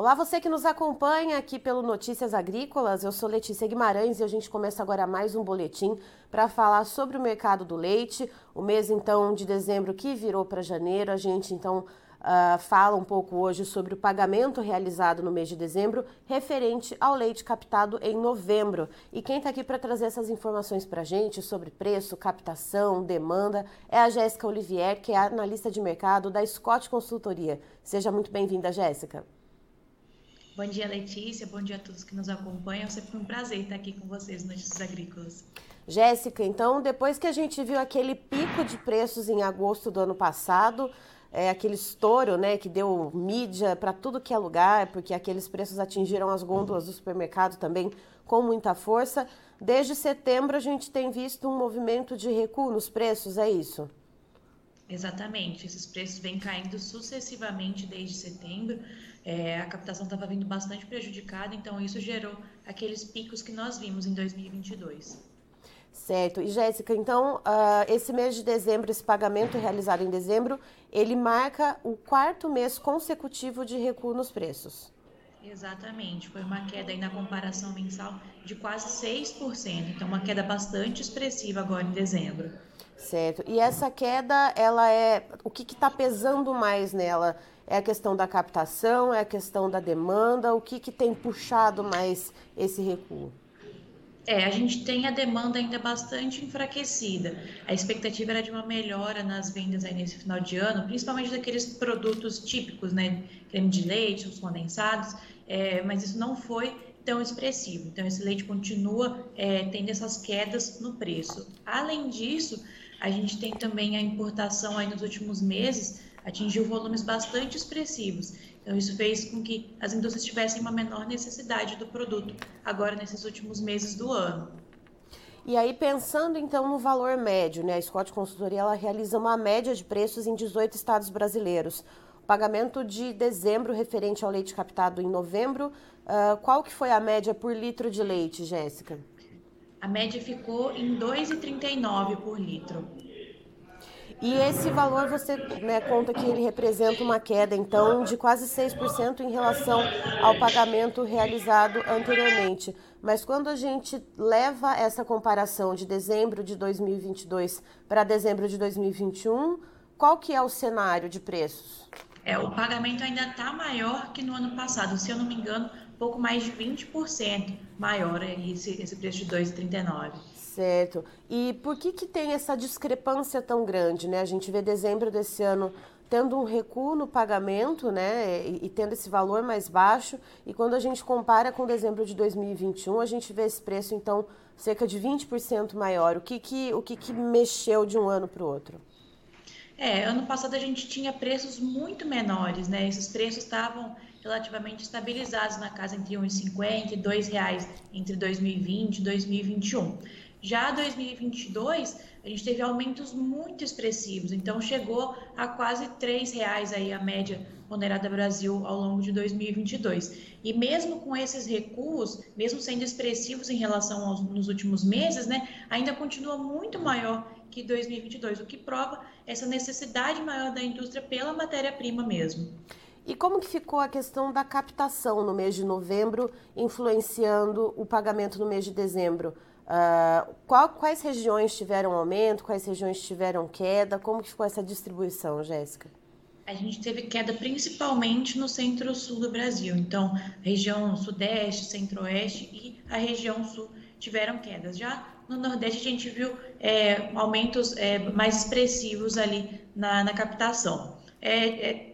Olá, você que nos acompanha aqui pelo Notícias Agrícolas. Eu sou Letícia Guimarães e a gente começa agora mais um boletim para falar sobre o mercado do leite. O mês então de dezembro que virou para janeiro, a gente então uh, fala um pouco hoje sobre o pagamento realizado no mês de dezembro referente ao leite captado em novembro. E quem está aqui para trazer essas informações para a gente sobre preço, captação, demanda é a Jéssica Olivier, que é analista de mercado da Scott Consultoria. Seja muito bem-vinda, Jéssica. Bom dia, Letícia. Bom dia a todos que nos acompanham. É sempre um prazer estar aqui com vocês no Notícias Agrícolas. Jéssica, então, depois que a gente viu aquele pico de preços em agosto do ano passado, é, aquele estouro né, que deu mídia para tudo que é lugar, porque aqueles preços atingiram as gôndolas do supermercado também com muita força. Desde setembro a gente tem visto um movimento de recuo nos preços, é isso? Exatamente, esses preços vêm caindo sucessivamente desde setembro. É, a captação estava vindo bastante prejudicada, então isso gerou aqueles picos que nós vimos em 2022. Certo. E Jéssica, então, uh, esse mês de dezembro, esse pagamento realizado em dezembro, ele marca o quarto mês consecutivo de recuo nos preços. Exatamente, foi uma queda aí na comparação mensal de quase 6%, então uma queda bastante expressiva agora em dezembro. Certo. E essa queda, ela é. O que está pesando mais nela? É a questão da captação, é a questão da demanda? O que, que tem puxado mais esse recuo? É, a gente tem a demanda ainda bastante enfraquecida. A expectativa era de uma melhora nas vendas aí nesse final de ano, principalmente daqueles produtos típicos, né? Creme de leite, os condensados, é, mas isso não foi tão expressivo. Então, esse leite continua é, tendo essas quedas no preço. Além disso, a gente tem também a importação aí nos últimos meses atingiu volumes bastante expressivos. Então, isso fez com que as indústrias tivessem uma menor necessidade do produto agora nesses últimos meses do ano. E aí, pensando então no valor médio, né? A Scott Consultoria ela realiza uma média de preços em 18 estados brasileiros. O pagamento de dezembro referente ao leite captado em novembro, uh, qual que foi a média por litro de leite, Jéssica? A média ficou em 2,39 por litro. E esse valor você né, conta que ele representa uma queda, então, de quase 6% em relação ao pagamento realizado anteriormente. Mas quando a gente leva essa comparação de dezembro de 2022 para dezembro de 2021, qual que é o cenário de preços? É, o pagamento ainda está maior que no ano passado. Se eu não me engano, pouco mais de 20% maior esse, esse preço de 2,39. Certo. E por que, que tem essa discrepância tão grande? Né? A gente vê dezembro desse ano tendo um recuo no pagamento, né, e, e, tendo esse valor mais baixo, e quando a gente compara com dezembro de 2021, a gente vê esse preço então cerca de 20% maior. O que que o que que mexeu de um ano para o outro? É, ano passado a gente tinha preços muito menores, né? Esses preços estavam relativamente estabilizados na casa entre R$ 1,50 e R$ 2,00 entre 2020 e 2021. Já 2022, a gente teve aumentos muito expressivos, então chegou a quase R$ reais aí a média ponderada Brasil ao longo de 2022. E mesmo com esses recuos, mesmo sendo expressivos em relação aos nos últimos meses, né, ainda continua muito maior que 2022, o que prova essa necessidade maior da indústria pela matéria-prima mesmo. E como que ficou a questão da captação no mês de novembro, influenciando o pagamento no mês de dezembro? Uh, qual, quais regiões tiveram aumento, quais regiões tiveram queda? Como que ficou essa distribuição, Jéssica? A gente teve queda principalmente no centro-sul do Brasil. Então, região sudeste, centro-oeste e a região sul tiveram quedas. Já no Nordeste, a gente viu é, aumentos é, mais expressivos ali na, na captação. É, é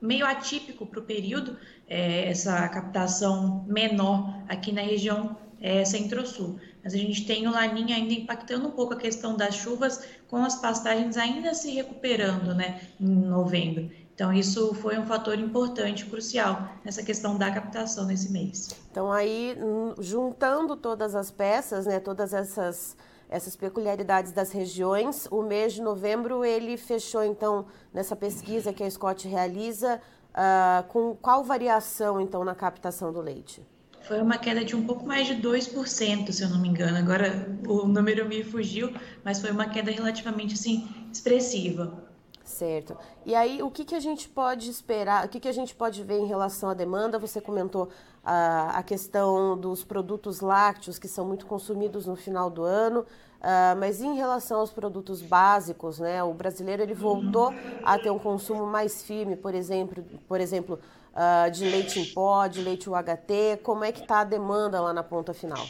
meio atípico para o período, é, essa captação menor aqui na região é, centro-sul. Mas a gente tem o Laninha ainda impactando um pouco a questão das chuvas, com as pastagens ainda se recuperando né, em novembro. Então, isso foi um fator importante, crucial, nessa questão da captação nesse mês. Então, aí, juntando todas as peças, né, todas essas essas peculiaridades das regiões. O mês de novembro ele fechou então nessa pesquisa que a Scott realiza uh, com qual variação então na captação do leite? Foi uma queda de um pouco mais de 2%, se eu não me engano. Agora o número me fugiu, mas foi uma queda relativamente assim expressiva. Certo. E aí, o que, que a gente pode esperar, o que, que a gente pode ver em relação à demanda? Você comentou ah, a questão dos produtos lácteos, que são muito consumidos no final do ano, ah, mas em relação aos produtos básicos, né, o brasileiro ele voltou a ter um consumo mais firme, por exemplo, por exemplo ah, de leite em pó, de leite UHT, como é que está a demanda lá na ponta final?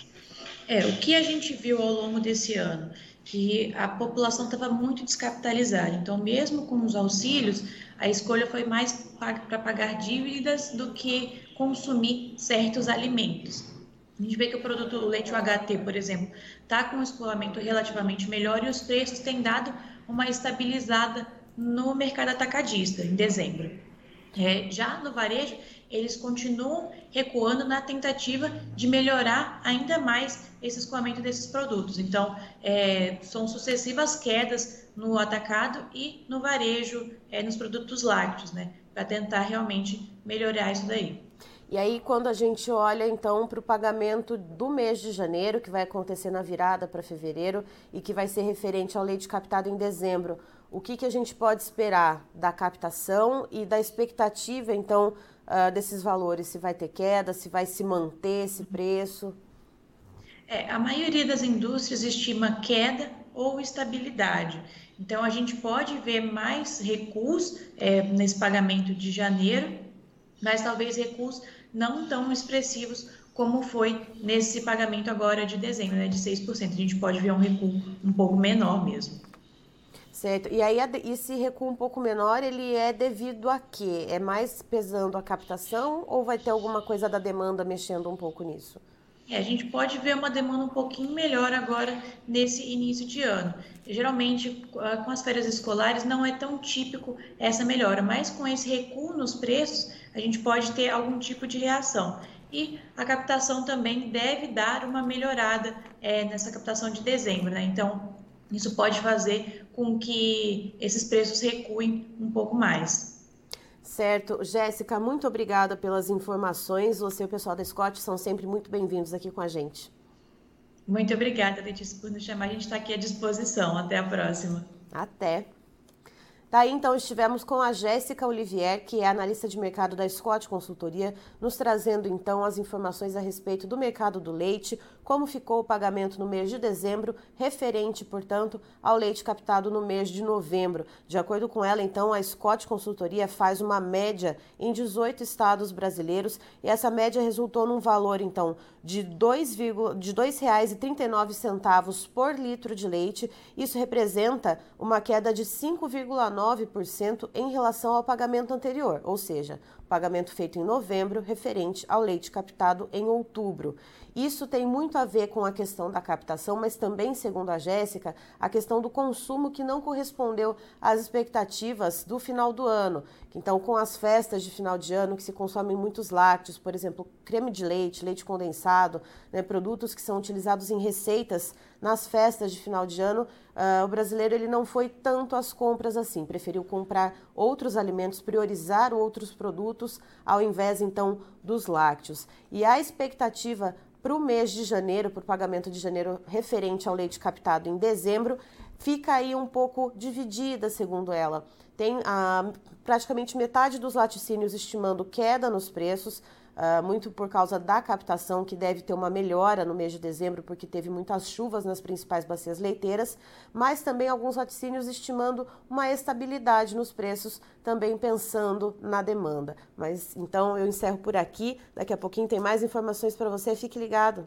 É, o que a gente viu ao longo desse ano? Que a população estava muito descapitalizada. Então, mesmo com os auxílios, a escolha foi mais para pagar dívidas do que consumir certos alimentos. A gente vê que o produto o leite UHT, por exemplo, está com um escoamento relativamente melhor e os preços têm dado uma estabilizada no mercado atacadista em dezembro. É, já no varejo, eles continuam recuando na tentativa de melhorar ainda mais esse escoamento desses produtos. Então, é, são sucessivas quedas no atacado e no varejo, é, nos produtos lácteos, né? Para tentar realmente melhorar isso daí. E aí, quando a gente olha então para o pagamento do mês de janeiro, que vai acontecer na virada para fevereiro e que vai ser referente ao leite captado em dezembro, o que, que a gente pode esperar da captação e da expectativa então uh, desses valores? Se vai ter queda, se vai se manter esse preço? É, a maioria das indústrias estima queda ou estabilidade. Então, a gente pode ver mais recuos é, nesse pagamento de janeiro, mas talvez recuos não tão expressivos como foi nesse pagamento agora de dezembro, né, de 6%. A gente pode ver um recuo um pouco menor mesmo. Certo. E aí esse recuo um pouco menor, ele é devido a quê? É mais pesando a captação ou vai ter alguma coisa da demanda mexendo um pouco nisso? É, a gente pode ver uma demanda um pouquinho melhor agora nesse início de ano. Geralmente, com as férias escolares, não é tão típico essa melhora, mas com esse recuo nos preços, a gente pode ter algum tipo de reação. E a captação também deve dar uma melhorada é, nessa captação de dezembro, né? Então, isso pode fazer com que esses preços recuem um pouco mais. Certo. Jéssica, muito obrigada pelas informações. Você e o pessoal da Scott são sempre muito bem-vindos aqui com a gente. Muito obrigada, Letícia, por nos chamar. A gente está aqui à disposição. Até a próxima. Até. Daí então estivemos com a Jéssica Olivier, que é analista de mercado da Scott Consultoria, nos trazendo então as informações a respeito do mercado do leite, como ficou o pagamento no mês de dezembro, referente, portanto, ao leite captado no mês de novembro. De acordo com ela, então, a Scott Consultoria faz uma média em 18 estados brasileiros e essa média resultou num valor então de R$ 2,39 por litro de leite. Isso representa uma queda de 5,9 9% em relação ao pagamento anterior, ou seja, pagamento feito em novembro referente ao leite captado em outubro. Isso tem muito a ver com a questão da captação, mas também, segundo a Jéssica, a questão do consumo que não correspondeu às expectativas do final do ano. Então, com as festas de final de ano, que se consomem muitos lácteos, por exemplo, creme de leite, leite condensado, né, produtos que são utilizados em receitas nas festas de final de ano, uh, o brasileiro ele não foi tanto às compras assim, preferiu comprar outros alimentos, priorizar outros produtos ao invés então dos lácteos. E a expectativa para o mês de janeiro, para o pagamento de janeiro referente ao leite captado em dezembro, fica aí um pouco dividida, segundo ela. Tem ah, praticamente metade dos laticínios estimando queda nos preços, uh, muito por causa da captação, que deve ter uma melhora no mês de dezembro, porque teve muitas chuvas nas principais bacias leiteiras, mas também alguns laticínios estimando uma estabilidade nos preços, também pensando na demanda. Mas então eu encerro por aqui, daqui a pouquinho tem mais informações para você, fique ligado.